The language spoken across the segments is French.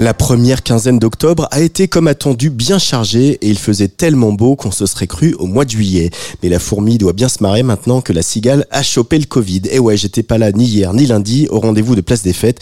La première quinzaine d'octobre a été comme attendu bien chargée et il faisait tellement beau qu'on se serait cru au mois de juillet. Mais la fourmi doit bien se marrer maintenant que la cigale a chopé le Covid. Et ouais, j'étais pas là ni hier ni lundi au rendez-vous de Place des Fêtes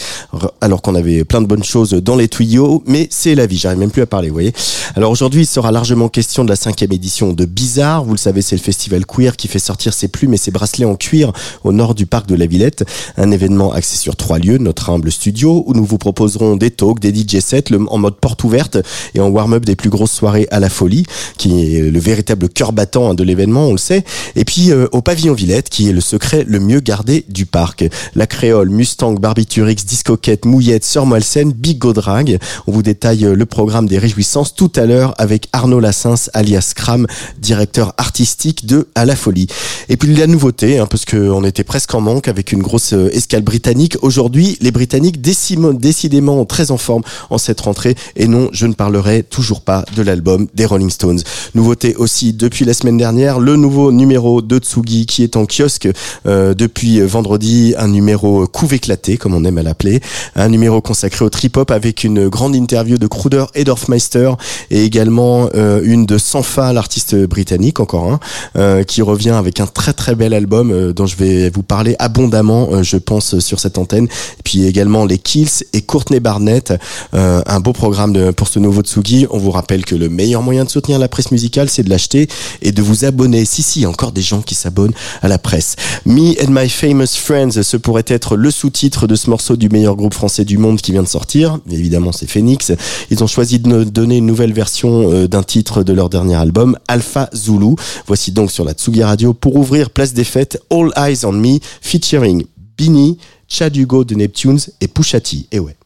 alors qu'on avait plein de bonnes choses dans les tuyaux, mais c'est la vie, j'arrive même plus à parler, vous voyez. Alors aujourd'hui, il sera largement question de la cinquième édition de Bizarre. Vous le savez, c'est le festival queer qui fait sortir ses plumes et ses bracelets en cuir au nord du parc de la Villette. Un événement axé sur trois lieux, notre humble studio, où nous vous proposerons des talks, des DJ sets le- en mode porte ouverte et en warm-up des plus grosses soirées à la folie, qui est le véritable cœur battant hein, de l'événement, on le sait. Et puis euh, au pavillon Villette, qui est le secret le mieux gardé du parc. La Créole, Mustang, Barbiturix, Discoquette, Mouillette, Sœur Moelsen, Big Go Drag. On vous détaille euh, le programme des réjouissances tout à l'heure avec Arnaud Lassens, alias Cram, directeur artistique de À la Folie. Et puis la nouveauté, hein, parce qu'on était presque en manque avec une grosse euh, escale britannique. Aujourd'hui, les Britanniques décidément très en forme en cette rentrée. Et non, je ne parlerai toujours pas de l'album des Rolling Stones. Nouveauté aussi depuis la semaine dernière, le nouveau numéro de Tsugi qui est en kiosque euh, depuis vendredi, un numéro couve éclaté, comme on aime à l'appeler, un numéro consacré au trip-hop avec une grande interview de Kruder et Dorfmeister et également euh, une de Sanfa, l'artiste britannique, encore un, euh, qui revient avec un très très bel album dont je vais vous parler abondamment, je pense, sur cette antenne. Puis également les Kills et Courtney Barnett, euh, un beau programme de- pour ce nouveau Tsugi. On vous rappelle que le meilleur moyen de soutenir la presse musicale, c'est de l'acheter et de vous abonner. Si, si, encore des gens qui s'abonnent à la presse. Me and My Famous Friends, ce pourrait être le sous-titre de ce morceau du meilleur groupe français du monde qui vient de sortir. Évidemment, c'est Phoenix. Ils ont choisi de donner une nouvelle version euh, d'un titre de leur dernier album, Alpha Zulu. Voici donc sur la Tsugi Radio pour ouvrir Place des Fêtes, All Eyes on Me, featuring Bini, Chad Hugo de Neptunes et Pushati. Et ouais.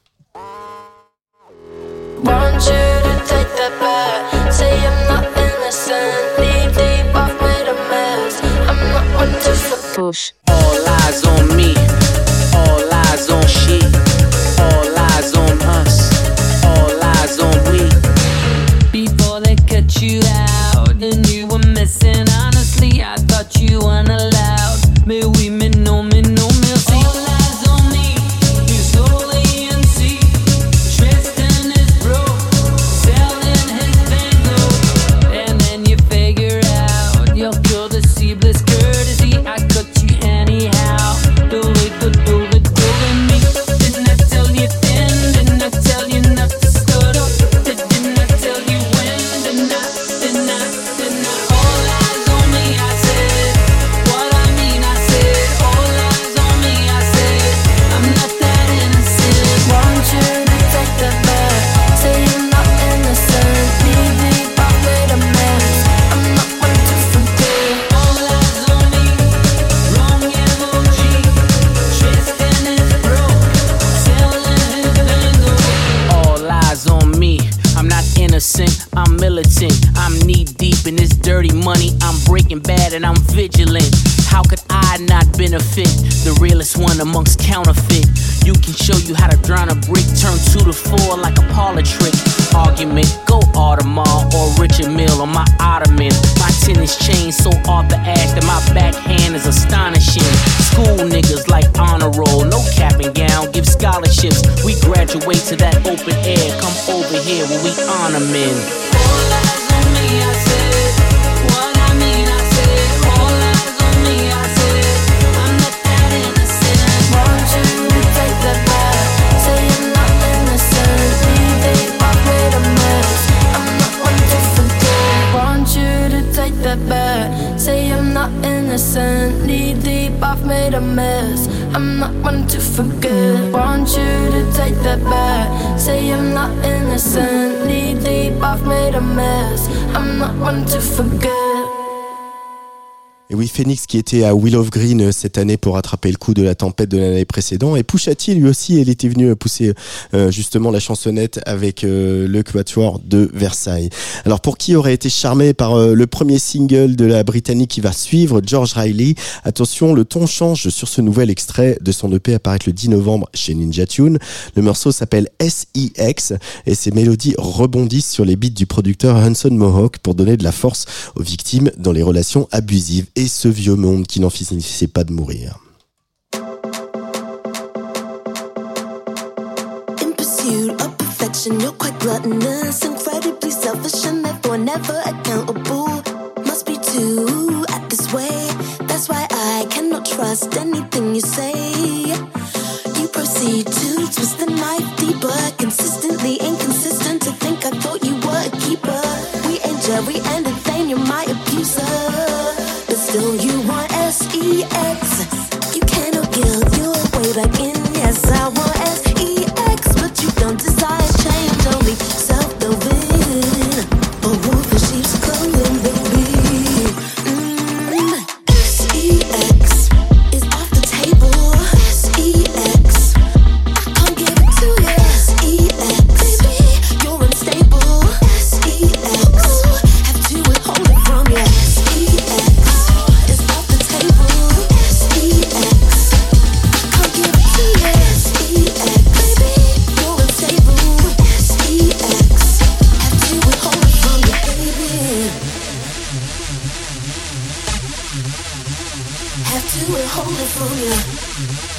Push. All eyes on me, all eyes on she, all eyes on us, all eyes on we. Before they cut you out and you were missing. Honestly, I thought you weren't allowed. Mais oui, amongst counterfeit. You can show you how to drown a brick, turn two to four like a parlor trick. Argument, go Audemars or Richard Mill on my ottoman. My his chain, so Arthur Ashe that my backhand is astonishing. School niggas like honor roll, no cap and gown, give scholarships. We graduate to that open air. Come over here where we honor men. Say I'm not innocent. Knee deep, I've made a mess. I'm not one to forget. Oui, Phoenix qui était à Will of Green cette année pour rattraper le coup de la tempête de l'année précédente. Et Pusha T, lui aussi, il était venu pousser euh, justement la chansonnette avec euh, le Quatuor de Versailles. Alors pour qui aurait été charmé par euh, le premier single de la Britannique qui va suivre, George Riley, attention, le ton change sur ce nouvel extrait de son EP apparaître le 10 novembre chez Ninja Tune. Le morceau s'appelle SEX et ses mélodies rebondissent sur les beats du producteur Hanson Mohawk pour donner de la force aux victimes dans les relations abusives ce vieux monde qui n'en finissait pas de mourir. And. Must be too at this way. That's why I cannot trust anything you say. You proceed to twist the knife deeper, consistently inconsistent. To think I thought you were a keeper. We ain't Jerry and Elaine, you're my abuser. Sex. You Have to withhold it from you.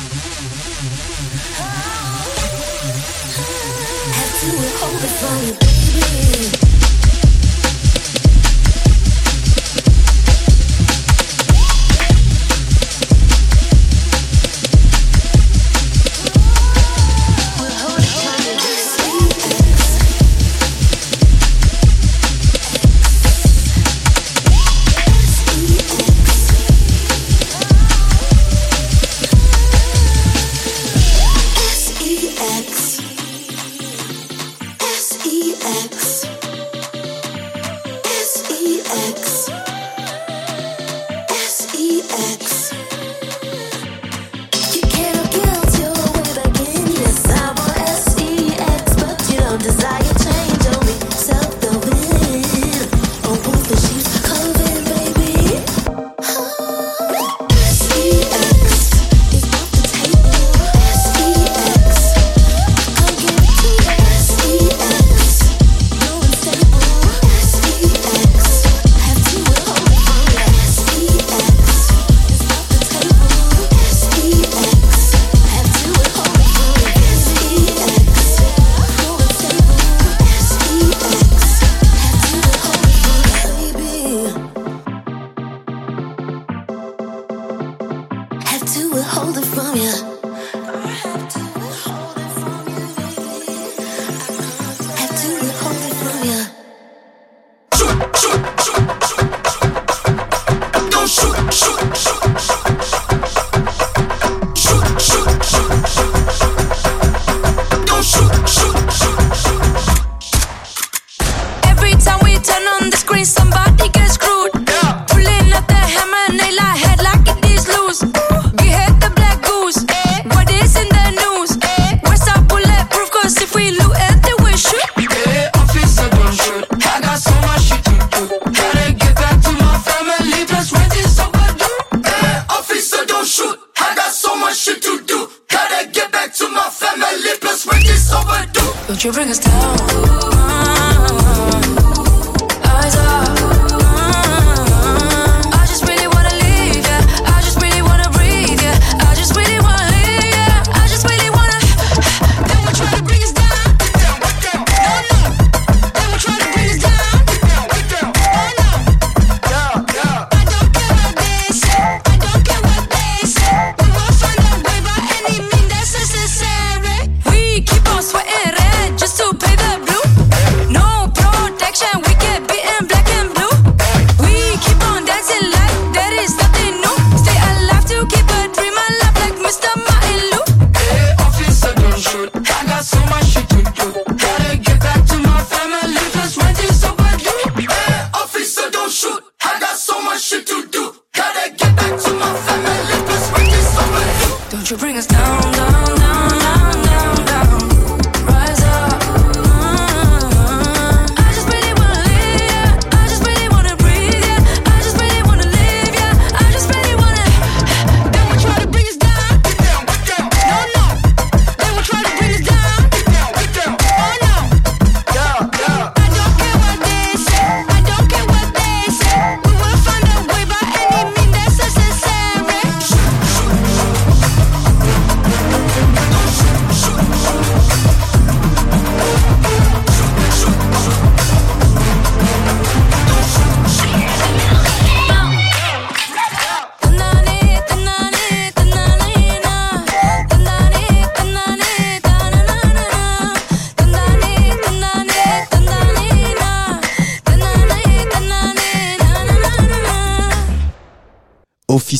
You bring us down.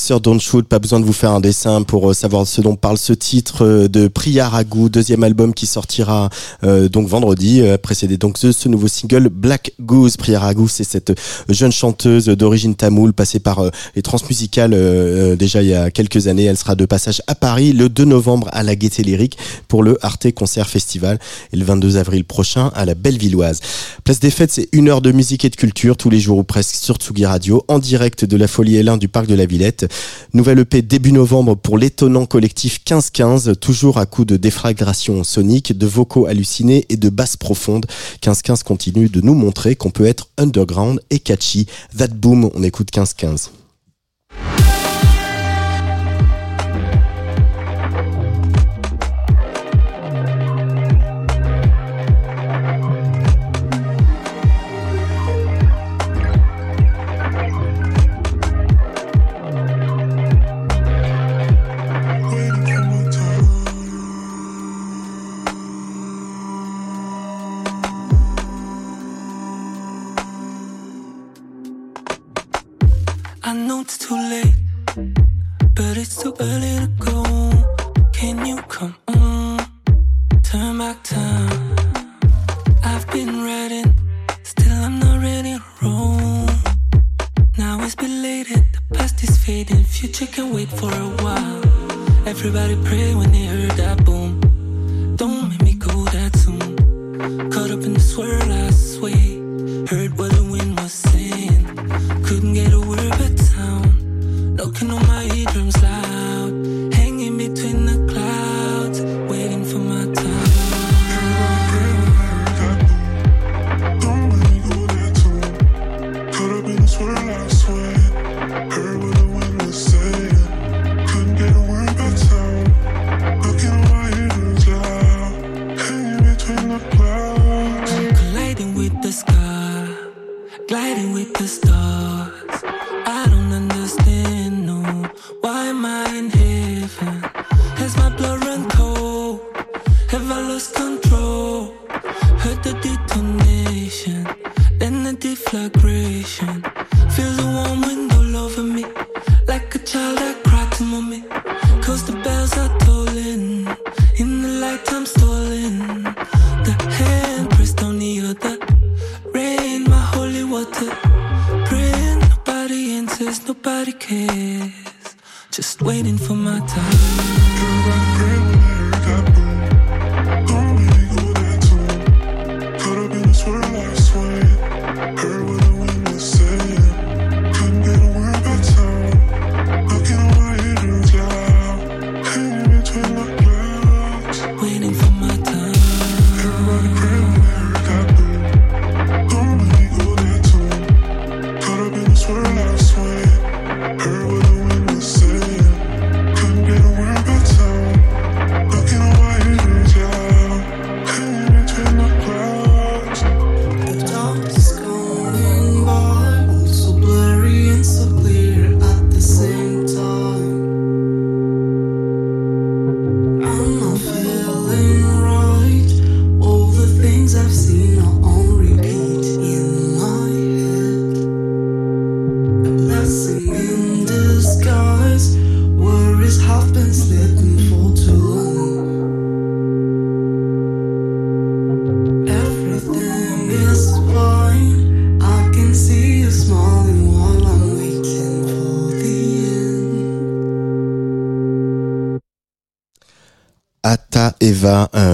Officer Don't Shoot, pas besoin de vous faire un dessin pour euh, savoir ce dont parle ce titre euh, de Priya Raghu, deuxième album qui sortira euh, donc vendredi, précédé donc de ce nouveau single Black Goose. Priya Raghu, c'est cette jeune chanteuse d'origine tamoule passée par les transmusicales déjà il y a quelques années. Elle sera de passage à Paris le 2 novembre à la Gaîté Lyrique pour le Arte Concert Festival et le 22 avril prochain à la Bellevilloise. Place des Fêtes, c'est une heure de musique et de culture tous les jours ou presque sur Tsugi Radio en direct de la Folie L1 du Parc de la Villette. Nouvelle EP début novembre pour l'étonnant collectif 1515, toujours à coup de déflagration sonique, de vocaux hallucinés et de basses profondes. 1515 continue de nous montrer qu'on peut être underground et catchy. That boom, on écoute 1515. I know it's too late, but it's too early to go. Can you come on? Turn back time. I've been riding, still I'm not ready to roll. Now it's belated, the past is fading, future can wait for a while. Everybody pray.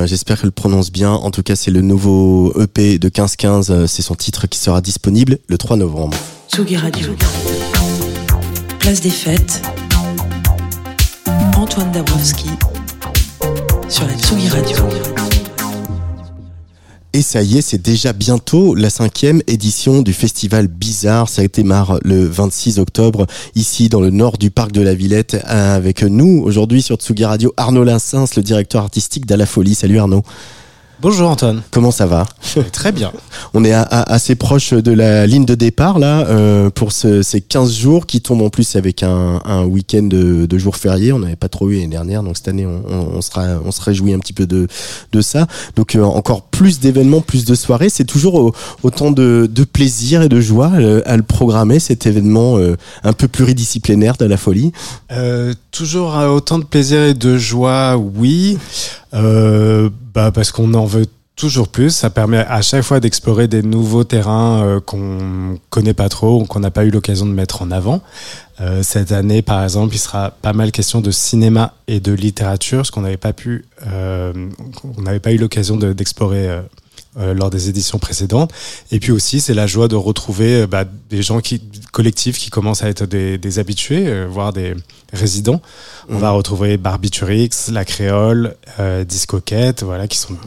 J'espère qu'elle prononce bien. En tout cas, c'est le nouveau EP de 1515. Euh, c'est son titre qui sera disponible le 3 novembre. Tsugi Radio. Place des fêtes. Antoine Dabrowski sur la Tsugi Radio. Et ça y est, c'est déjà bientôt la cinquième édition du festival Bizarre. Ça démarre le 26 octobre ici dans le nord du parc de la Villette avec nous aujourd'hui sur Tsugi Radio Arnaud Linsens, le directeur artistique d'À la Folie. Salut Arnaud. Bonjour Antoine. Comment ça va? Très bien. On est à- à- assez proche de la ligne de départ là euh, pour ce- ces 15 jours qui tombent en plus avec un, un week-end de, de jours fériés. On n'avait pas trop eu l'année dernière, donc cette année on, on, on sera on se réjouit un petit peu de de ça. Donc euh, encore plus d'événements, plus de soirées. C'est toujours au- autant de, de plaisir et de joie euh, à le programmer cet événement euh, un peu pluridisciplinaire de la folie. Euh, toujours autant de plaisir et de joie, oui. Euh, bah parce qu'on en veut toujours plus. Ça permet à chaque fois d'explorer des nouveaux terrains euh, qu'on connaît pas trop ou qu'on n'a pas eu l'occasion de mettre en avant. Euh, cette année, par exemple, il sera pas mal question de cinéma et de littérature, ce qu'on n'avait pas pu, euh, qu'on n'avait pas eu l'occasion de- d'explorer. lors des éditions précédentes. Et puis aussi, c'est la joie de retrouver bah, des gens qui, collectifs qui commencent à être des, des habitués, euh, voire des résidents. On va retrouver Barbiturix, La Créole, euh, Discoquette, voilà, qui sont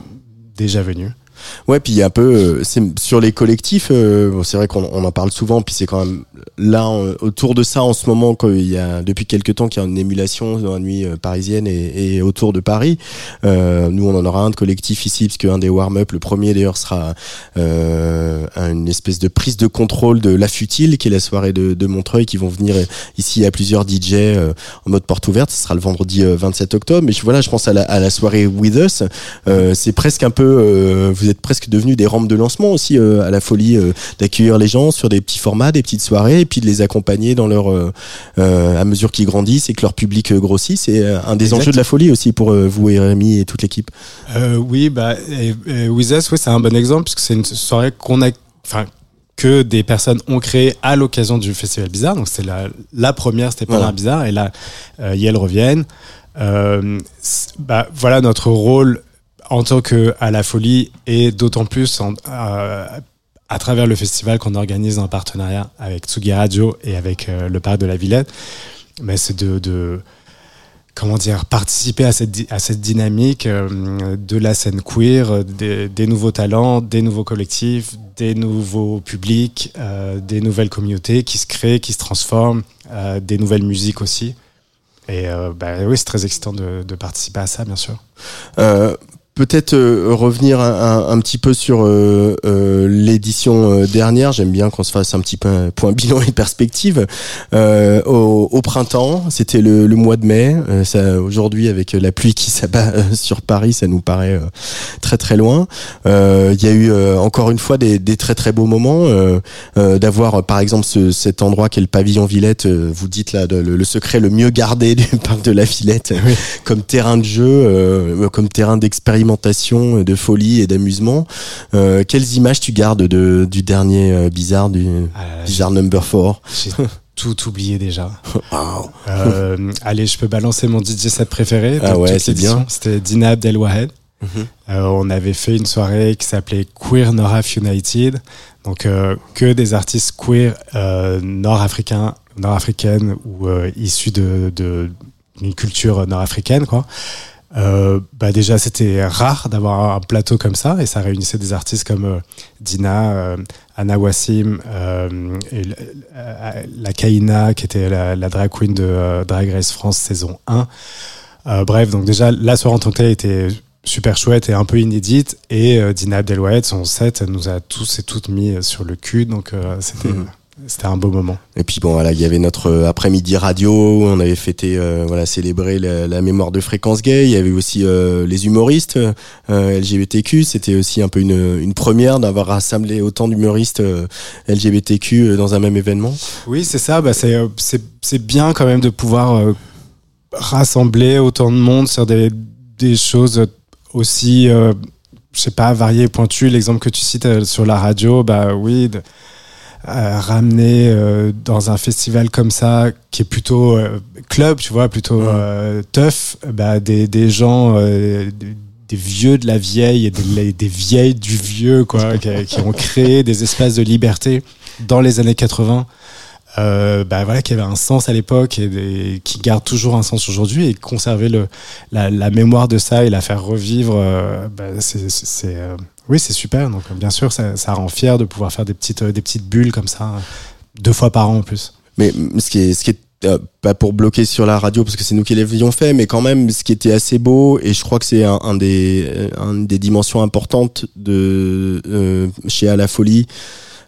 déjà venus. Ouais, puis il y a un peu euh, c'est sur les collectifs. euh, bon, c'est vrai qu'on on en parle souvent, puis c'est quand même là autour de ça en ce moment qu'il y a depuis quelques temps qu'il y a une émulation dans la nuit euh, parisienne et, et autour de Paris. Euh, nous, on en aura un de collectif ici, parce qu'un des warm-up, le premier d'ailleurs, sera euh, une espèce de prise de contrôle de La Futile, qui est la soirée de, de Montreuil, qui vont venir euh, ici à plusieurs DJ en mode porte ouverte. Ce sera le vendredi euh, 27 octobre. Mais voilà, je pense à la, à la soirée With Us. C'est presque un peu, vous êtes presque devenus des rampes de lancement aussi euh, à la folie euh, d'accueillir les gens sur des petits formats, des petites soirées, et puis de les accompagner dans leur euh, à mesure qu'ils grandissent et que leur public grossit. C'est un des Exact. enjeux de la folie aussi pour vous et Rémi et toute l'équipe. Oui, bah, et, et With Us, oui, c'est un bon exemple, puisque c'est une soirée qu'on a, enfin, que des personnes ont créée à l'occasion du Festival Bizarre. Donc, c'était la, la première, c'était pas Voilà. Bizarre, et là, euh, y elles reviennent. Euh, c'est- bah, voilà notre rôle en tant que à la folie, et d'autant plus euh, à travers le festival qu'on organise en partenariat avec Tsugi Radio et avec euh, le parc de la Villette. Mais c'est de, comment dire, participer à cette, à cette dynamique euh, de la scène queer, des, nouveaux talents, des nouveaux collectifs, des nouveaux publics, des nouvelles communautés qui se créent, qui se transforment, des nouvelles musiques aussi. Et bah, oui, c'est très excitant de participer à ça, bien sûr. Peut-être euh, revenir un, un- un petit peu sur euh, euh, l'édition euh, dernière. J'aime bien qu'on se fasse un petit peu un point bilan et perspective. Euh, au, au printemps, c'était le, le mois de mai. Euh, ça, aujourd'hui, avec la pluie qui s'abat euh, sur Paris, ça nous paraît euh, très très loin. Euh, Il y a eu euh, encore une fois des, des très très beaux moments. euh, euh, D'avoir par exemple ce, cet endroit qui est le pavillon Villette. euh, vous dites là de- le, le secret le mieux gardé du parc de la Villette comme terrain de jeu, euh, comme terrain d'expérimentation, euh, de folie et d'amusement. Euh, quelles images tu gardes de, du dernier euh, bizarre, du Ah bizarre number 4 J'ai tout oublié déjà. Euh, allez, je peux balancer mon DJ set préféré. Ah ouais, c'est bien. C'était Dina Abdelwahed. Mhm. Euh, on avait fait une soirée qui s'appelait Queer Noraf United. Donc, euh, que des artistes queer nord-africains, nord-africaines ou issus de, de, d'une culture nord-africaine, quoi. Euh, bah déjà, c'était rare d'avoir un plateau comme ça et ça réunissait des artistes comme euh, Dina, euh, Anna Wassim, euh, et euh, la Kaina, qui était la, drag queen de Drag Race France saison 1. Euh, bref, donc déjà, la soirée en tant que telle était super chouette et un peu inédite. Et Dina Abdelwahed, son set, nous a tous et toutes mis sur le cul. Donc c'était Mhm. C'était un beau moment. Et puis bon voilà, il y avait notre euh, après-midi radio, où on avait fêté, euh, voilà, célébré la, la mémoire de Fréquence Gay. Il y avait aussi euh, les humoristes euh, LGBTQ. C'était aussi un peu une, une première d'avoir rassemblé autant d'humoristes LGBTQ dans un même événement. Oui, c'est ça. Bah, c'est, bien quand même de pouvoir rassembler autant de monde sur des, des choses aussi, je sais pas, variées, pointues. L'exemple que tu cites sur la radio, bah oui, de, ramener euh, dans un festival comme ça, qui est plutôt euh, club, tu vois, plutôt euh, tough, bah, des, des gens, euh, des, des vieux de la vieille et des, des vieilles du vieux, quoi, qui, qui ont créé des espaces de liberté dans les années 80 euh, bah voilà, qui avait un sens à l'époque et qui garde toujours un sens aujourd'hui et conserver le, la, mémoire de ça et la faire revivre, euh, bah, c'est, euh, oui, c'est super. Donc, euh, bien sûr, ça, ça rend fier de pouvoir faire des petites, euh, des petites bulles comme ça, deux fois par an en plus. Mais ce qui est, ce qui est pas pour bloquer sur la radio parce que c'est nous qui l'avions fait, mais quand même, ce qui était assez beau et je crois que c'est un, des, euh, un des dimensions importantes de chez À la Folie.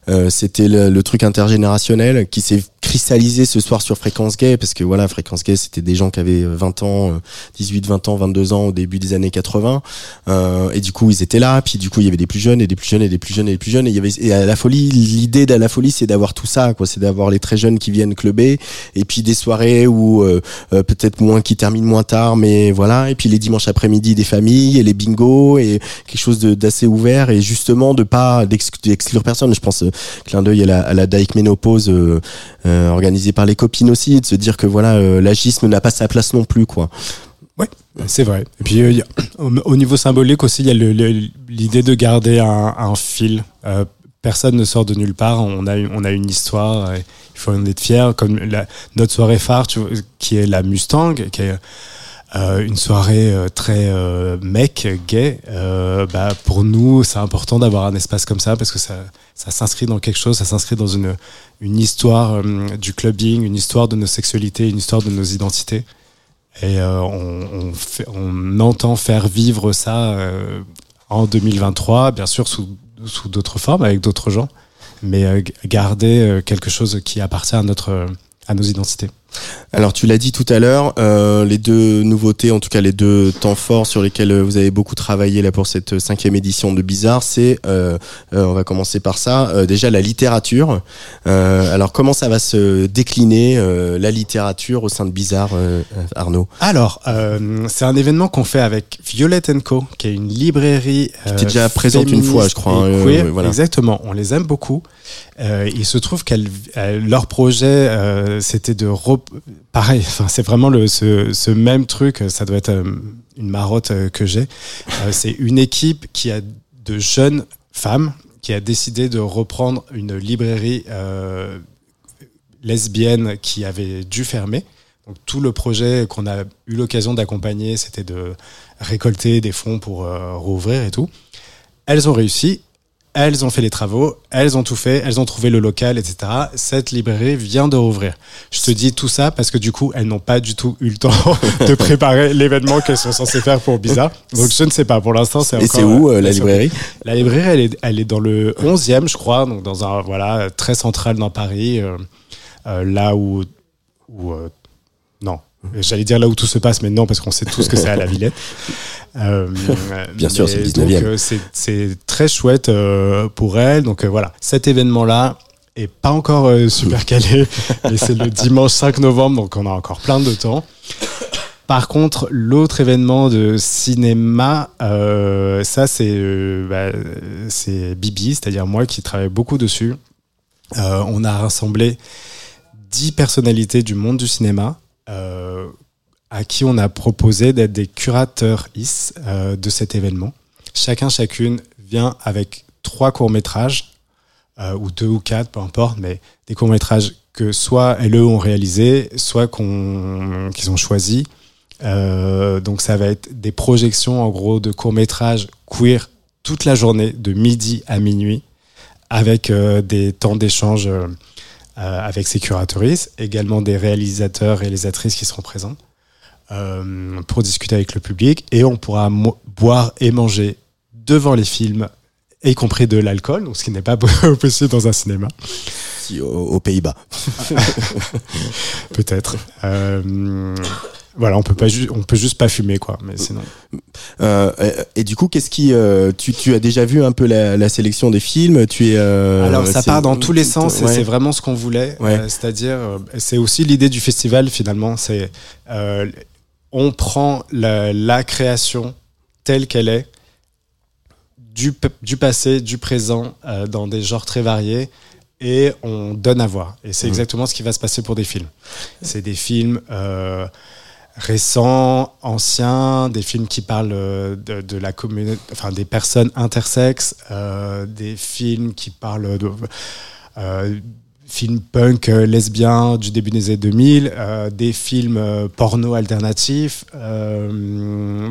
Euh, c'était le, le truc intergénérationnel qui s'est cristallisé ce soir sur Fréquence Gay parce que voilà Fréquence Gay c'était des gens qui avaient 20 ans euh, 18 20 ans 22 ans au début des années 80 euh, et du coup ils étaient là puis du coup il y avait des plus jeunes et des plus jeunes et des plus jeunes et des plus jeunes et il y avait et à la folie l'idée de la folie c'est d'avoir tout ça quoi. C'est d'avoir les très jeunes qui viennent clubber et puis des soirées où euh, euh, peut-être moins qui terminent moins tard mais voilà. Et puis les dimanches après-midi des familles et les bingos et quelque chose d'assez ouvert et justement de pas d'exc- d'exclure personne. Je pense euh, clin d'œil à la, à la Dyke Ménopause euh, euh, organisée par les copines aussi de se dire que voilà euh, l'agisme n'a pas sa place non plus quoi c'est vrai. Et puis au, au niveau symbolique aussi, il y a l'idée de garder un, fil. Personne ne sort de nulle part. On a, on a une histoire. il faut en être fier. Comme la- notre soirée phare, qui est la Mustang, qui est euh, une soirée euh, très euh, mec, gay. Euh, bah, pour nous, c'est important d'avoir un espace comme ça parce que ça, ça s'inscrit dans quelque chose. Ça s'inscrit dans une, une histoire euh, du clubbing, une histoire de nos sexualités, une histoire de nos identités. Et euh, on, on, on entend faire vivre ça en 2023, bien sûr sous, sous d'autres formes, avec d'autres gens, mais garder quelque chose qui appartient à, notre, à nos identités. Alors tu l'as dit tout à l'heure, euh, les deux nouveautés, en tout cas les deux temps forts sur lesquels euh, vous avez beaucoup travaillé là pour cette cinquième édition de Bizarre, c'est, euh, euh, on va commencer par ça, euh, déjà la littérature. Euh, alors comment ça va se décliner euh, la littérature au sein de Bizarre, euh, Arnaud? Alors, euh, c'est un événement qu'on fait avec Violette Co, qui est une librairie. euh, T'es déjà présente une fois, je crois, hein, euh, queer. voilà. Exactement, on les aime beaucoup. Euh, il se trouve qu'elle, elle- leur projet, euh, c'était de pareil. C'est vraiment le ce, ce même truc. Ça doit être euh, une marotte euh, que j'ai. Euh, c'est une équipe qui a de jeunes femmes qui a décidé de reprendre une librairie euh, lesbienne qui avait dû fermer. Donc tout le projet qu'on a eu l'occasion d'accompagner, c'était de récolter des fonds pour euh, rouvrir et tout. Elles ont réussi, elles ont fait les travaux, elles ont tout fait, elles ont trouvé le local, etc. Cette librairie vient de rouvrir. Je te dis tout ça parce que du coup, elles n'ont pas du tout eu le temps de préparer l'événement qu'elles sont censées faire pour Bizarre. Donc je ne sais pas. Pour l'instant, c'est Et c'est où euh, euh, la librairie la librairie, elle est, elle est dans le 11e, je crois, donc dans un voilà très central dans Paris, euh, euh, là où, où non, j'allais dire là où tout se passe, mais non parce qu'on sait tous que c'est à la Villette. Euh, Bien sûr, c'est le donc, 19e. euh, c'est- très chouette euh, pour elle. Donc voilà, cet événement-là est pas encore super calé, mais c'est le dimanche 5 novembre, donc on a encore plein de temps. Par contre, l'autre événement de cinéma, euh, ça c'est euh, bah, c'est Bibi, c'est-à-dire moi qui travaille beaucoup dessus. Euh, on a rassemblé 10 personnalités du monde du cinéma euh, à qui on a proposé d'être des curateurs is euh, de cet événement. Chacun, chacune vient avec trois courts-métrages, euh, ou deux ou quatre, peu importe, mais des courts-métrages que soit elles ont réalisés, soit qu'ils ont choisis. Euh, donc ça va être des projections en gros de courts-métrages queer toute la journée, de midi à minuit, avec des temps d'échange avec ces curatrices, également des réalisateurs et réalisatrices qui seront présents euh, pour discuter avec le public. Et on pourra boire et manger devant les films, y compris de l'alcool, donc ce qui n'est pas possible dans un cinéma, Si, aux, aux Pays-Bas. peut-être. Euh, voilà, on peut pas, on peut juste pas fumer quoi, mais sinon. Euh, et, et du coup, qu'est-ce qui, euh, tu, tu as déjà vu un peu la, la sélection des films? Tu es. euh, Alors ça part dans tous les sens et c'est vraiment ce qu'on voulait. Ouais. Euh, C'est-à-dire, euh, c'est aussi l'idée du festival finalement. C'est euh, on prend la, la création telle qu'elle est, du, du passé, du présent, euh, dans des genres très variés, et on donne à voir. Et c'est Mhm. exactement ce qui va se passer pour des films. C'est des films euh, récents, anciens, des films qui parlent euh, de, de la communauté, enfin des personnes intersexes, euh, des films qui parlent de euh, films punk euh, lesbiens du début des années 2000, euh, des films euh, porno alternatifs,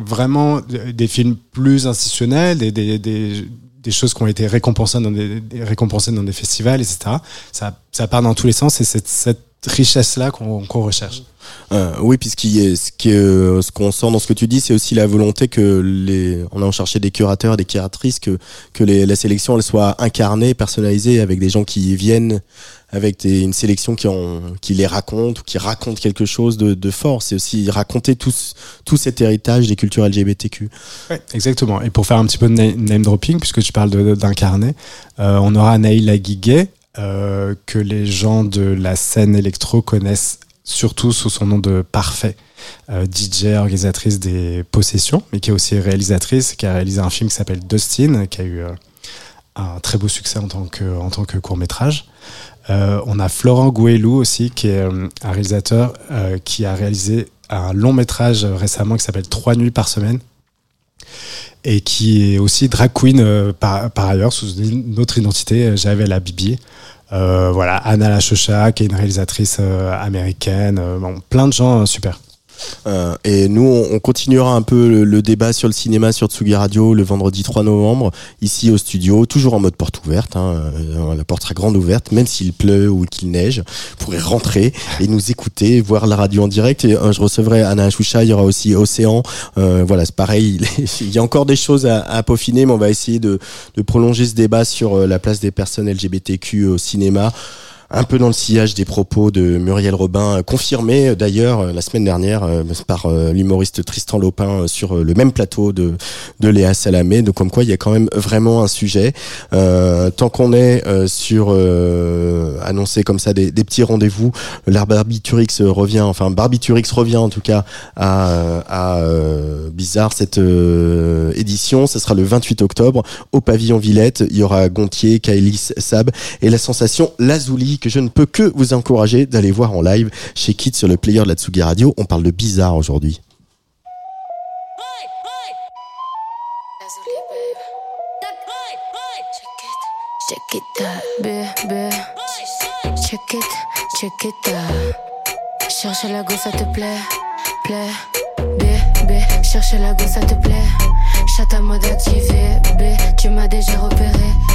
vraiment des films plus institutionnels, des, des, des, choses qui ont été récompensées dans des, récompensées dans des festivals, etc. Ça, ça part dans tous les sens et c'est cette, richesse-là qu'on qu'on recherche. Oui, puis ce est, ce qu'on sent dans ce que tu dis, c'est aussi la volonté que les, on a cherché des curateurs, des curatrices, que que les, la sélection elle soit incarnée, personnalisée, avec des gens qui viennent avec une sélection qui les raconte ou qui raconte quelque chose de, fort. C'est aussi raconter tout, ce- tout cet héritage des cultures LGBTQ. Exactement. Et pour faire un petit peu de na- name dropping, puisque tu parles d'incarner, euh, on aura Naïla Guiguet, euh, que les gens de la scène électro connaissent surtout sous son nom de Parfait. Euh, DJ, organisatrice des possessions, mais qui est aussi réalisatrice, qui a réalisé un film qui s'appelle Dustin, qui a eu euh, un très beau succès en tant que court métrage. Euh, on a Florent Gouelou aussi, qui est euh, un réalisateur euh, qui a réalisé un long métrage récemment qui s'appelle Trois nuits par semaine et qui est aussi drag queen par, ailleurs sous une autre identité, Javel la Bibi. Voilà, Anna Lachocha, qui est une réalisatrice américaine. bon, plein de gens super. Euh, et nous, on, on continuera un peu le, débat sur le cinéma sur Tsugi Radio le vendredi 3 novembre, ici au studio, toujours en mode porte ouverte. Hein, euh, la porte sera grande ouverte, même s'il pleut ou qu'il neige. Vous pourrez rentrer et nous écouter, voir la radio en direct. Et euh, je recevrai Anna Choucha, il y aura aussi Océan. Voilà, c'est pareil. Il y a encore des choses à, peaufiner, mais on va essayer de, prolonger ce débat sur la place des personnes LGBTQ au cinéma un peu dans le sillage des propos de Muriel Robin, euh, confirmé euh, d'ailleurs euh, la semaine dernière par l'humoriste Tristan Lopin sur le même plateau de, de Léa Salamé. Donc comme quoi il y a quand même vraiment un sujet. Euh, tant qu'on est sur euh, annoncé comme ça des, des petits rendez-vous, l'art revient, enfin Barbiturix revient en tout cas à, à Bizarre cette édition. Ce sera le 28 octobre au pavillon Villette. Il y aura Gontier, Kaelis Sab et la sensation Lazuli que je ne peux que vous encourager d'aller voir en live chez Kit sur le player de la Tsugi Radio. On parle de bizarre aujourd'hui. Cherche la go, ça te plaît, plaît. La go, ça te plaît. Chat à mode activé, B. Tu m'as déjà repéré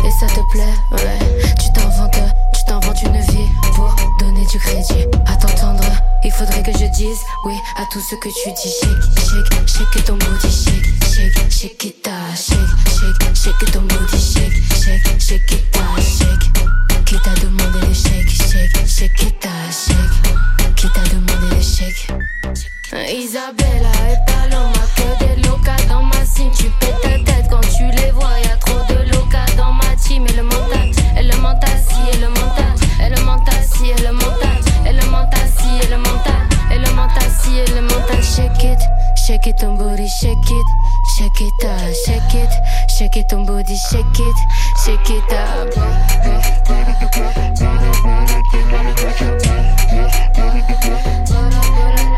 et ça te plaît, ouais. Tu t'inventes, tu t'inventes une vie pour donner du crédit à t'entendre. Il faudrait que je dise oui à tout ce que tu dis. Shake, shake, shake ton booty, shake, shake, shake it out, shake, shake, shake ton booty, shake, shake, shake it out, shake. Qui t'a demandé les shake, shake, shake it out, shake. Qui t'a demandé les shake. Isabella et Paloma, que des locas dans ma cime. Tu pètes ta tête quand tu les vois. Y'a trop de locas dans ma team. Et le mental, et le mental, si, et le mental, et le mental, si, et le mental, et le mental, si, le mental, et le mental, si, et le mental. Shake it, shake it ton booty, shake it, shake it up, shake it, shake it ton booty, shake it, shake it up.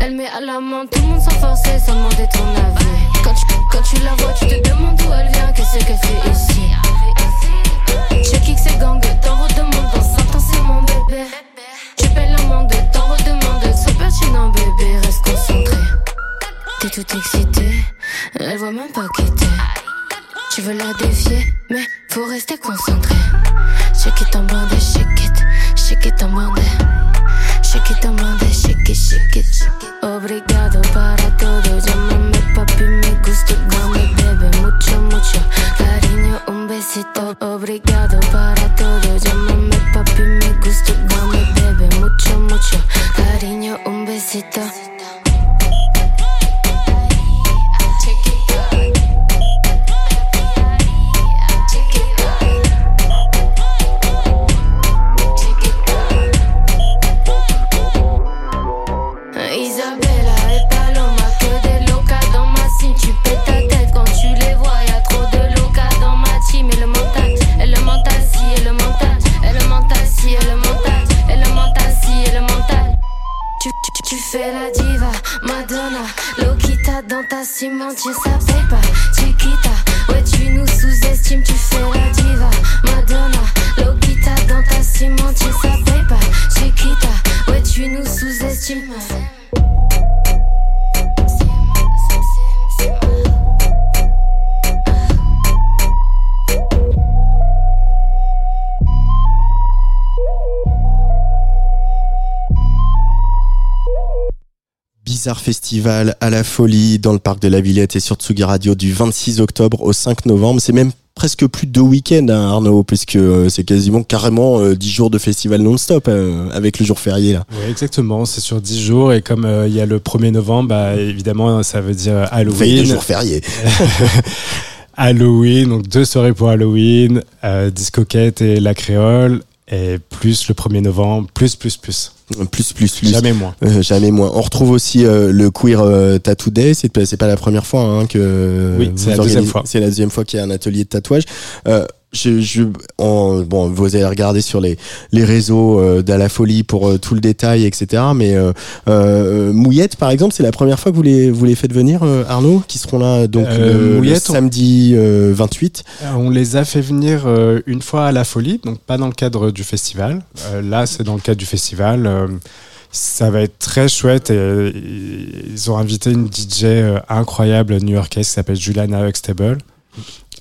Elle met à la main tout le monde sans forcer, sans demander ton avis. Quand tu, quand tu la vois, tu te demandes d'où elle vient, qu'est-ce qu'elle fait ici? Je kick ses gangs, t'en redemandes, dans 5 ans c'est mon bébé. Tu payes l'amende, t'en redemandes, sois pertinent bébé, reste concentré. T'es tout excité, elle voit même pas qui. Tu veux la défier, mais faut rester concentré. Shake it en bandé, shake it, shake it en bandé. Shake it en bandé, shake it, shake it. Obrigado para todo, llámame papi, me gusta, dame bebé, mucho, mucho. Cariño, un besito. Obrigado para todo, llámame papi, me gusta, mucho, mucho. Cariño, un besito. Fais la diva, Madonna, Lokita dans ta cimentière, ça paye pas. Chiquita, ouais, tu nous sous-estimes, tu fais la diva, Madonna, Lokita dans ta cimentière, ça paye pas. Chiquita, ouais, tu nous sous-estimes. Bizarre Festival à la folie dans le parc de la Villette et sur Tsugi Radio du 26 octobre au 5 novembre. C'est même presque plus de deux week-ends, hein, Arnaud, puisque euh, c'est quasiment carrément euh, 10 jours de festival non-stop euh, avec le jour férié là. Oui, exactement. C'est sur 10 jours et comme euh, il y a le 1er novembre, bah, évidemment, ça veut dire Veille de Halloween. jour férié. Halloween, donc deux soirées pour Halloween, euh, Discoquette et La Créole, et plus le 1er novembre, plus, plus, plus. Plus, plus, plus. Jamais moins. Euh, jamais moins. On retrouve aussi euh, le Queer euh, Tattoo Day. C'est pas- c'est pas la première fois hein, que. Oui, c'est la deuxième fois. C'est la deuxième fois qu'il y a un atelier de tatouage. Je, je, bon, vous allez regarder sur les les réseaux euh, d'à la folie pour euh, tout le détail, etc. Mais euh, euh, Mouillette, par exemple, c'est la première fois que vous les vous les faites venir, euh, Arnaud, qui seront là donc Euh, le, le samedi euh, 28. Euh, On les a fait venir euh, une fois à la folie, donc pas dans le cadre du festival. Euh, là, c'est dans le cadre du festival. Euh, ça va être très chouette. Et, ils ont invité une DJ incroyable new-yorkaise qui s'appelle Juliana Huxtable.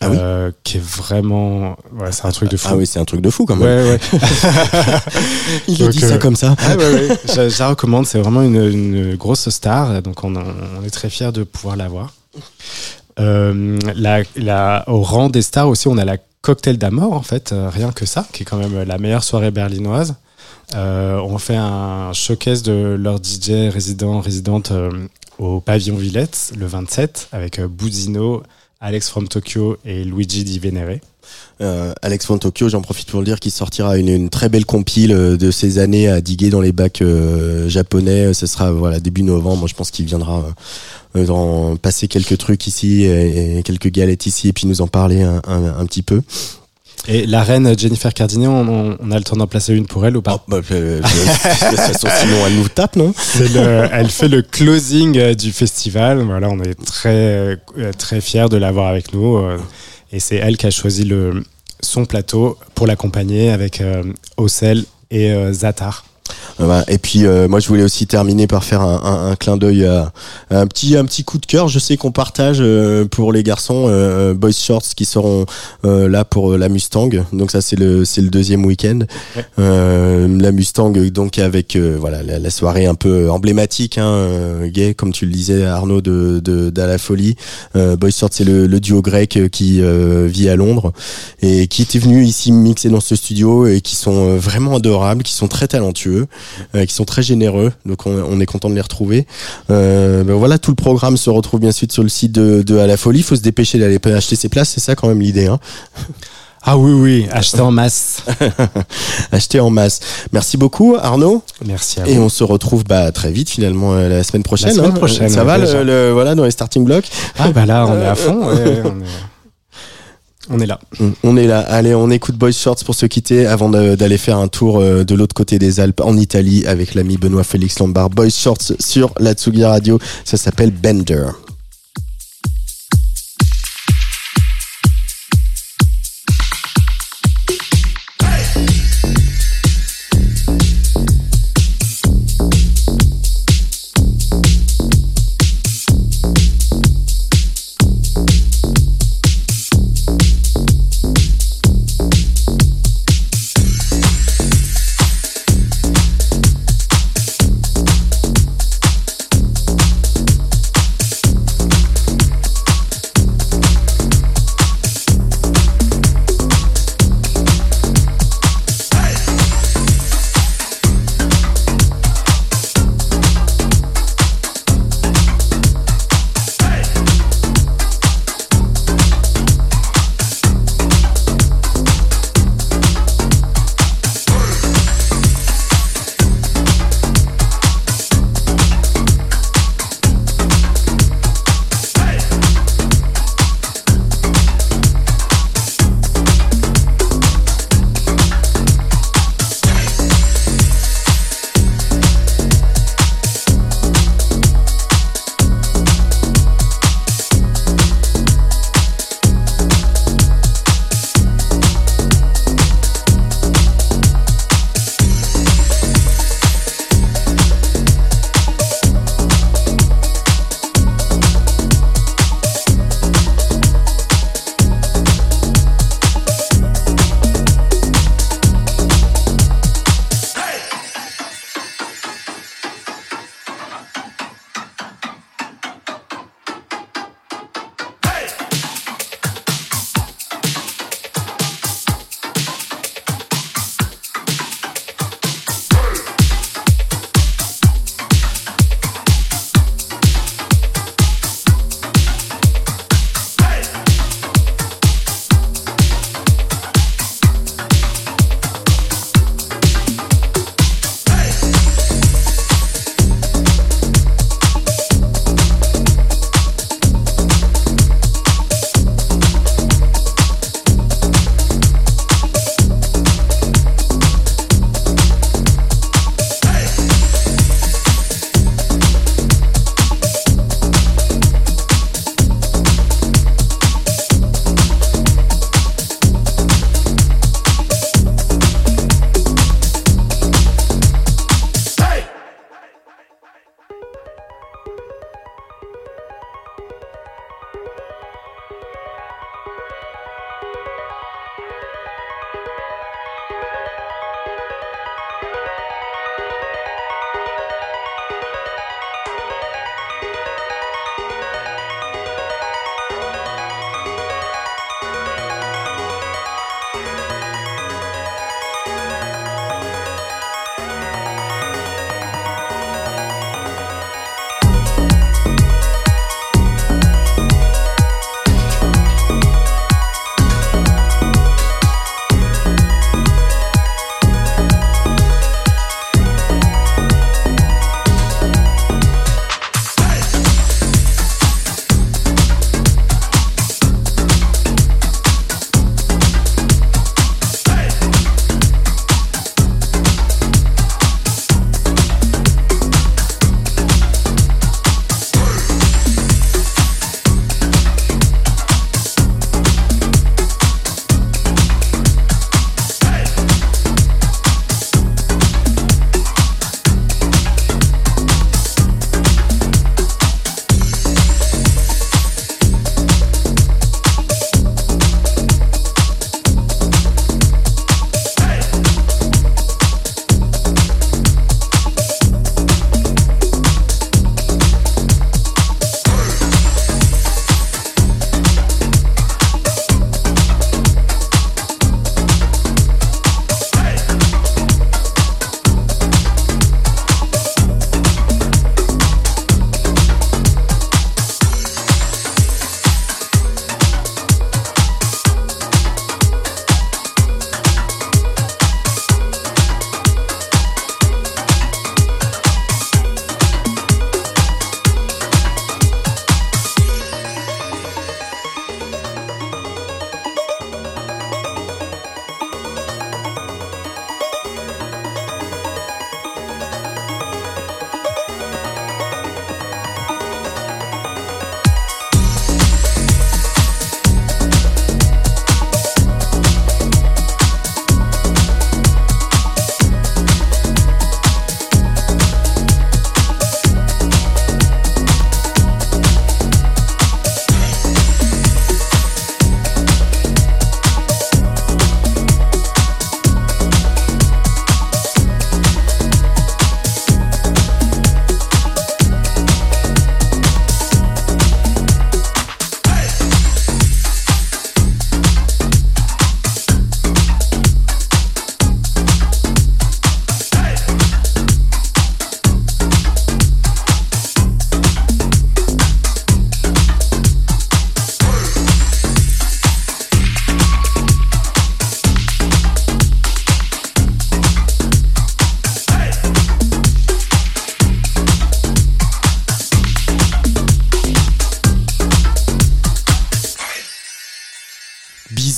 Ah oui euh, qui est vraiment. Ouais, c'est un truc de fou. Ah oui, c'est un truc de fou quand même. Ouais, ouais. Il a Donc, dit ça euh, comme ça. Ah ouais. Je, je la recommande, c'est vraiment une, une grosse star, donc on, on est très fiers de pouvoir la voir. Euh, la, la- au rang des stars aussi, on a la Cocktail d'Amour, en fait, euh, rien que ça, qui est quand même la meilleure soirée berlinoise. On fait un showcase de leurs DJ résidents, résidentes euh, au pavillon Villette le 27 avec Buzino, Alex from Tokyo et Luigi Di Venere. Euh, Alex von Tokyo, j'en profite pour le dire, qu'il sortira une, très belle compile euh, de ses années à diguer dans les bacs euh, japonais. Ce sera voilà début novembre. Je pense qu'il viendra euh, dans, passer quelques trucs ici et, et quelques galettes ici et puis nous en parler un petit peu. Et la reine Jennifer Cardini, on, a le temps d'en placer une pour elle ou pas Bah, euh, sinon, elle nous tape, non le- elle fait le closing euh, du festival. Voilà, on est très euh, très fiers de l'avoir avec nous. euh, Et c'est elle qui a choisi le son plateau pour l'accompagner avec euh, Ocel et euh, Zatar. Euh. Et puis euh, moi je voulais aussi terminer par faire un, un- un clin d'œil à, à un petit un petit coup de cœur. Je sais qu'on partage euh, pour les garçons euh, Boys Shorts qui seront euh, là pour euh, la Mustang. Donc ça c'est le c'est le deuxième week-end. Ouais. Euh, la Mustang donc avec euh, voilà la, la soirée un peu emblématique hein, euh, gay comme tu le disais Arnaud de de, d'À la folie. Euh, Boys Shorts c'est le, le duo grec euh, qui euh, vit à Londres et qui était venu ici mixer dans ce studio et qui sont euh, vraiment adorables, qui sont très talentueux, euh, qui sont très généreux. Donc on, on est content de les retrouver. Euh, ben voilà, tout le programme se retrouve bien sûr sur le site de, de À la Folie. Il faut se dépêcher d'aller acheter ses places, c'est ça quand même l'idée. Hein Ah oui, oui, acheter en masse. acheter en masse. Merci beaucoup Arnaud. Merci à Et vous. on se retrouve bah, très vite finalement euh, la semaine prochaine. semaine hein. prochaine, ça va le, le- voilà dans les starting blocks? Ah bah là, on est à fond. ouais, ouais, on, est, on est là. On est là. Allez, on écoute Boys Shorts pour se quitter avant d'aller faire un tour euh, de l'autre côté des Alpes en Italie avec l'ami Benoît Félix Lombard. Boys Shorts sur la Tsugi Radio. Ça s'appelle. Bender,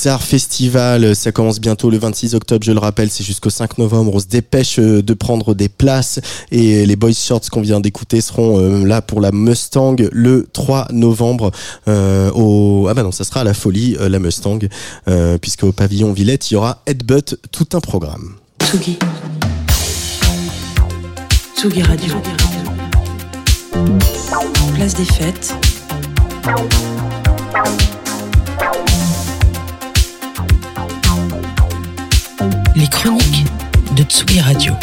Festival, ça commence bientôt le 26 octobre, je le rappelle, c'est jusqu'au 5 novembre. On se dépêche euh, de prendre des places et les Boys Shorts qu'on vient d'écouter seront euh, là pour la Mustang le 3 novembre euh, au ah bah non, ça sera à la folie euh, la Mustang euh, puisque au pavillon Villette, il y aura Headbutt tout un programme. Tsugi. Tsugi Radio. Place des fêtes. Les chroniques de Tsugi Radio.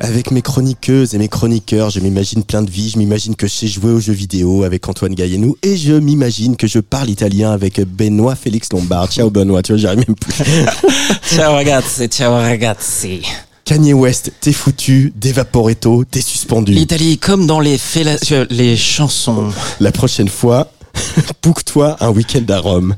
Avec mes chroniqueuses et mes chroniqueurs, je m'imagine plein de vie. Je m'imagine que je sais jouer aux jeux vidéo avec Antoine Gaillenou et je m'imagine que je parle italien avec Benoît Félix Lombard. Ciao Benoît, tu vois, j'arrive même plus. Ciao ragazzi, ciao ragazzi. Kanye West, t'es foutu, d'Evaporetto, t'es suspendu. L'Italie, comme dans les, euh, les chansons. La prochaine fois, book-toi un week-end à Rome.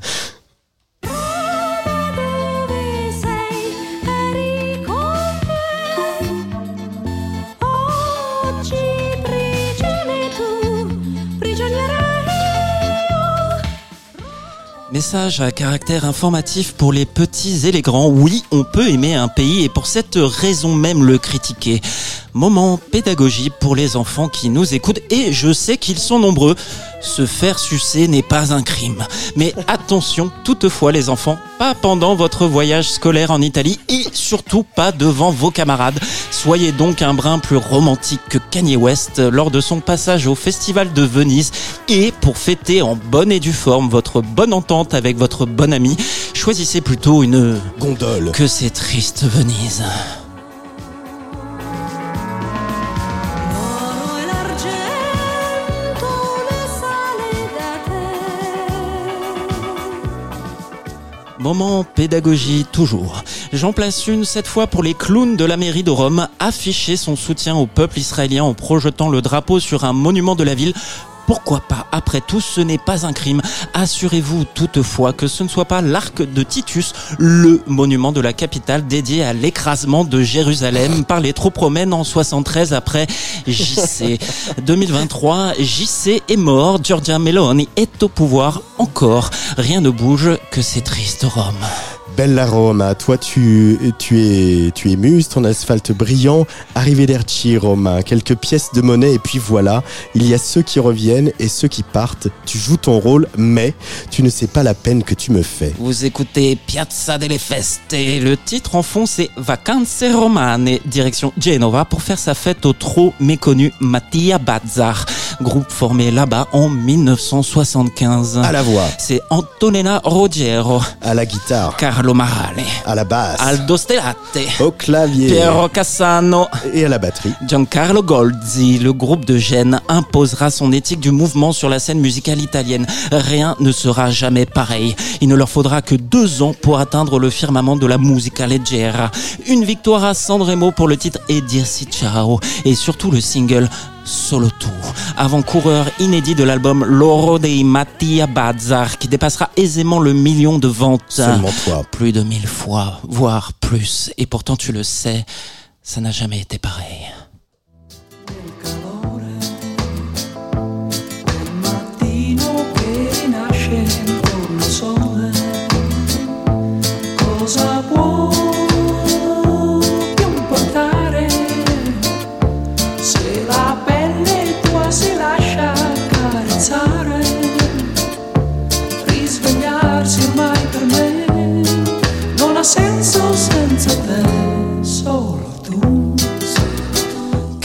Message à caractère informatif pour les petits et les grands. Oui, on peut aimer un pays et pour cette raison même le critiquer. Moment pédagogie pour les enfants qui nous écoutent et je sais qu'ils sont nombreux. Se faire sucer n'est pas un crime. Mais attention, toutefois les enfants, pas pendant votre voyage scolaire en Italie et surtout pas devant vos camarades. Soyez donc un brin plus romantique que Kanye West lors de son passage au Festival de Venise et pour fêter en bonne et due forme votre bonne entente avec votre bon ami, choisissez plutôt une Gondole. que c'est triste Venise. Moment pédagogie toujours. J'en place une cette fois pour les clowns de la mairie de Rome, afficher son soutien au peuple israélien en projetant le drapeau sur un monument de la ville. Pourquoi pas Après tout, ce n'est pas un crime. Assurez-vous toutefois que ce ne soit pas l'arc de Titus, le monument de la capitale dédié à l'écrasement de Jérusalem par les troupes romaines en 73 après JC. 2023, JC est mort, Giorgia Meloni est au pouvoir encore. Rien ne bouge que c'est triste Rome. Bella Roma, toi tu, tu es tu es muse, ton asphalte brillant, arrivederci Roma, quelques pièces de monnaie et puis voilà, il y a ceux qui reviennent et ceux qui partent. Tu joues ton rôle, mais tu ne sais pas la peine que tu me fais. Vous écoutez Piazza delle Feste et le titre en fond c'est Vacanze Romane, direction Genova pour faire sa fête au trop méconnu Mattia Bazzar, groupe formé là-bas en 1975. À la voix, C'est Antonella Roggiero, à la guitare, Carlo Marale, à la basse, Aldo Stellate, au clavier Piero Cassano, et à la batterie. Giancarlo Golzi, le groupe de Gênes, imposera son éthique du mouvement sur la scène musicale italienne. Rien ne sera jamais pareil. Il ne leur faudra que deux ans pour atteindre le firmament de la musica leggera. Une victoire à Sanremo pour le titre Et Dirsi Ciao et surtout le single Solo Tu, avant-coureur inédit de l'album Loro dei Mattia Bazzar, qui dépassera aisément le million de ventes. Seulement toi. Plus de mille fois, voire plus. Et pourtant, tu le sais, ça n'a jamais été pareil.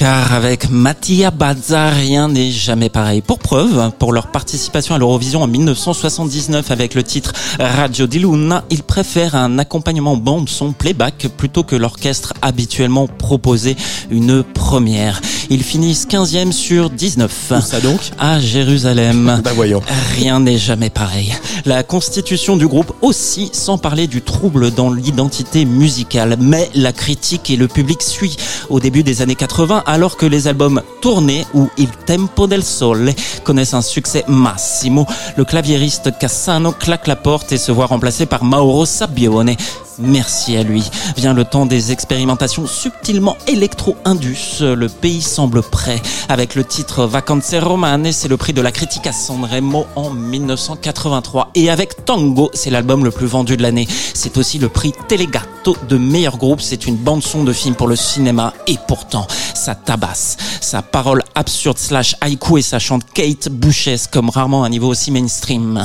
Car avec Mattia Bazza, rien n'est jamais pareil. Pour preuve, pour leur participation à l'Eurovision en 1979 avec le titre Radio di Luna, ils préfèrent un accompagnement bande son playback plutôt que l'orchestre habituellement proposé, une première. Ils finissent 15e sur 19. Où ça donc À Jérusalem. Bah voyons. Rien n'est jamais pareil. La constitution du groupe aussi, sans parler du trouble dans l'identité musicale. Mais la critique et le public suit au début des années 80, alors que les albums Tournée ou Il Tempo del Sole connaissent un succès massimo. Le claviériste Cassano claque la porte et se voit remplacé par Mauro Sabbione. Merci à lui. Vient le temps des expérimentations subtilement électro-indus. Le pays semble prêt. Avec le titre Vacanze Romane, c'est le prix de la critique à Sanremo en 1983. Et avec Tango, c'est l'album le plus vendu de l'année. C'est aussi le prix Telegato de meilleur groupe. C'est une bande son de film pour le cinéma. Et pourtant, ça tabasse. Sa parole absurde slash haïku et sa chante Kate Bouchesse comme rarement à un niveau aussi mainstream.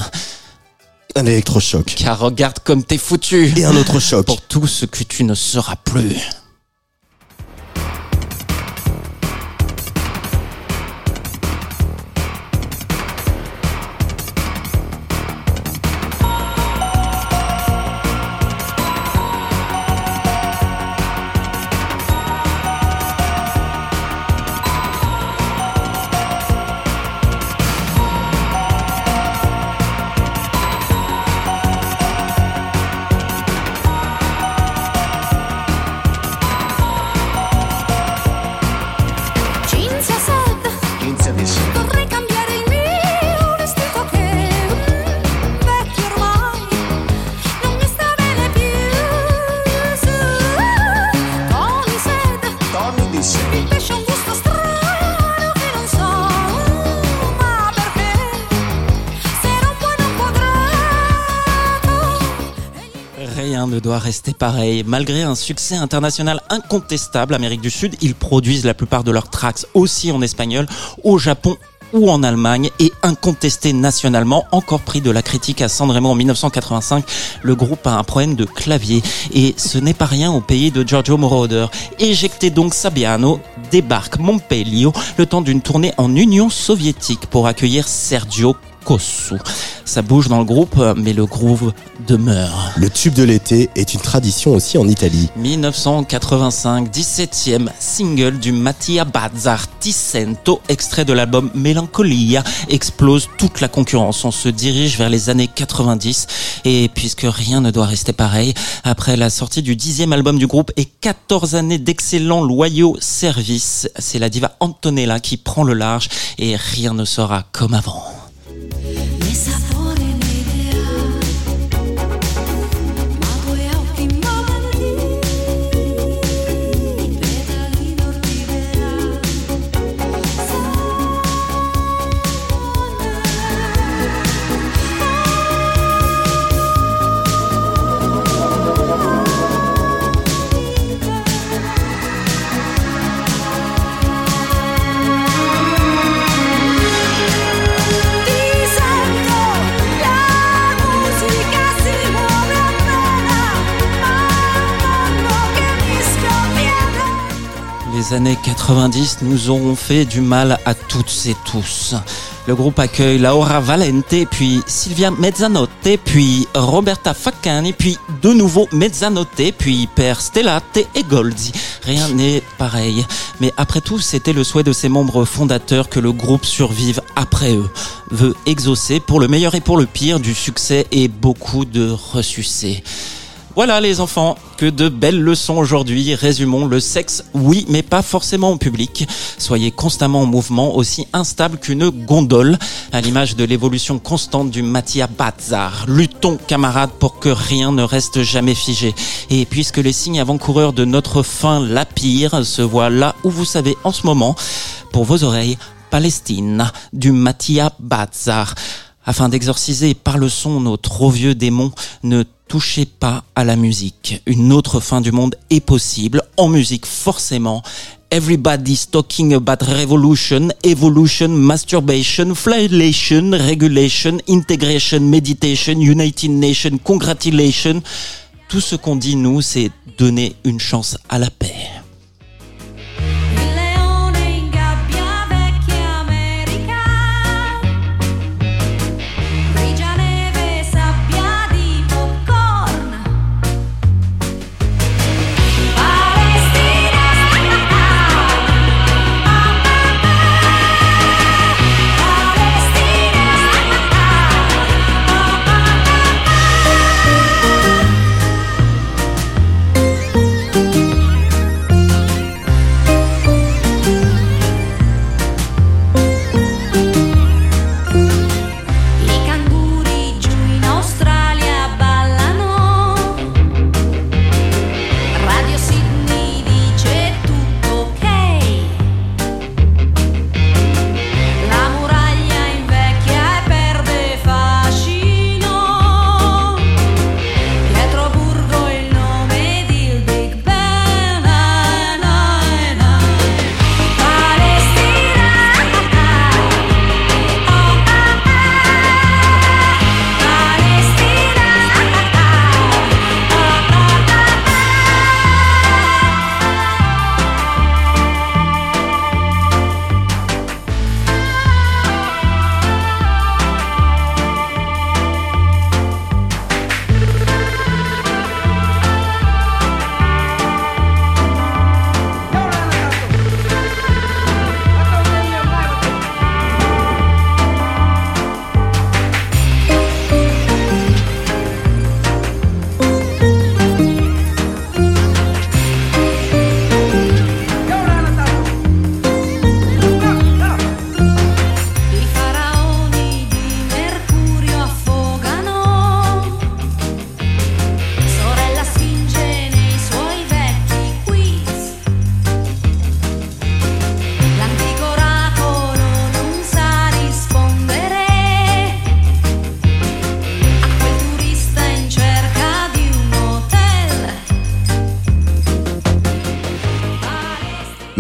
Un électrochoc. Car regarde comme t'es foutu. Et un autre choc. Pour tout ce que tu ne seras plus. Pareil. Malgré un succès international incontestable, Amérique du Sud, ils produisent la plupart de leurs tracks aussi en espagnol, au Japon ou en Allemagne et incontesté nationalement, encore prix de la critique à Sanremo en 1985. Le groupe a un problème de clavier et ce n'est pas rien au pays de Giorgio Moroder. Éjecté donc Sabiano, débarque Montpellier le temps d'une tournée en Union soviétique pour accueillir Sergio Kossu. Ça bouge dans le groupe, mais le groove demeure. Le tube de l'été est une tradition aussi en Italie. 1985, 17e single du Mattia Bazzar Ticento, extrait de l'album Melancolia, explose toute la concurrence. On se dirige vers les années 90 et puisque rien ne doit rester pareil, après la sortie du dixième album du groupe et 14 années d'excellents loyaux services, c'est la diva Antonella qui prend le large et rien ne sera comme avant. Yes, Les années 90 nous auront fait du mal à toutes et tous. Le groupe accueille Laura Valente, puis Silvia Mezzanotte, puis Roberta Faccani, puis de nouveau Mezzanotte, puis Per Stellate et Goldi. Rien n'est pareil. Mais après tout, c'était le souhait de ses membres fondateurs que le groupe survive après eux. Veut exaucer pour le meilleur et pour le pire du succès et beaucoup de ressucés. Voilà les enfants, que de belles leçons aujourd'hui. Résumons le sexe, oui, mais pas forcément au public. Soyez constamment en mouvement, aussi instable qu'une gondole, à l'image de l'évolution constante du Mattia Bazar. Luttons, camarades, pour que rien ne reste jamais figé. Et puisque les signes avant-coureurs de notre fin, la pire, se voient là où vous savez en ce moment, pour vos oreilles, Palestine, du Mattia Bazar. Afin d'exorciser par le son nos trop vieux démons, ne touchez pas à la musique. Une autre fin du monde est possible, en musique forcément. Everybody's talking about revolution, evolution, masturbation, flagellation, regulation, integration, meditation, United Nations, congratulation. Tout ce qu'on dit nous, c'est donner une chance à la paix.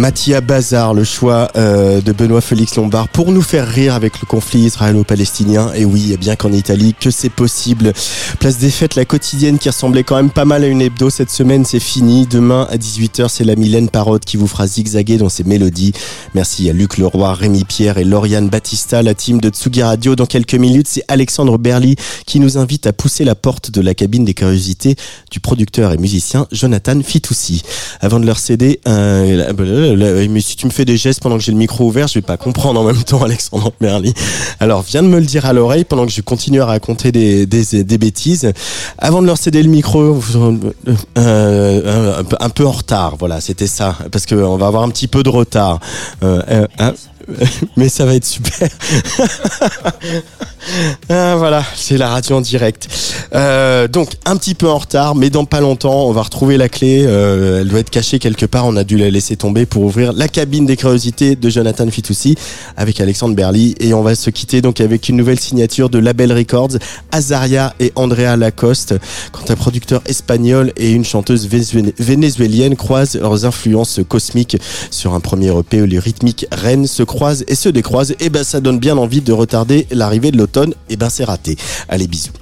Mathia Bazar, le choix euh, de Benoît Félix Lombard pour nous faire rire avec le conflit israélo-palestinien. Et oui, bien qu'en Italie que c'est possible. Place des fêtes, la quotidienne qui ressemblait quand même pas mal à une hebdo cette semaine, c'est fini. Demain à 18h, c'est la Mylène Parotte qui vous fera zigzaguer dans ses mélodies. Merci à Luc Leroy, Rémi Pierre et Lauriane Battista, la team de Tsugi Radio. Dans quelques minutes, c'est Alexandre Berly qui nous invite à pousser la porte de la cabine des curiosités du producteur et musicien Jonathan Fitoussi. Avant de leur céder, euh, mais si tu me fais des gestes pendant que j'ai le micro ouvert, je vais pas comprendre en même temps, Alexandre Berly. Alors, viens de me le dire à l'oreille pendant que je continue à raconter des, des, des bêtises. Avant de leur céder le micro, euh, euh, un, peu, en retard, voilà, c'était ça, parce qu'on va avoir un petit peu de retard. Euh, hein, mais ça va être super. Ah, voilà, c'est la radio en direct. Euh, donc un petit peu en retard, mais dans pas longtemps, on va retrouver la clé. Euh, elle doit être cachée quelque part. On a dû la laisser tomber pour ouvrir la cabine des curiosités de Jonathan Fitoussi avec Alexandre Berly. Et on va se quitter donc avec une nouvelle signature de Label Records, Azaria et Andrea Lacoste. Quand un producteur espagnol et une chanteuse vénézué- vénézuélienne croisent leurs influences cosmiques sur un premier EP les rythmiques reines se croisent et se décroisent, et ben ça donne bien envie de retarder l'arrivée de l'automne. Et ben c'est raté. Allez bisous.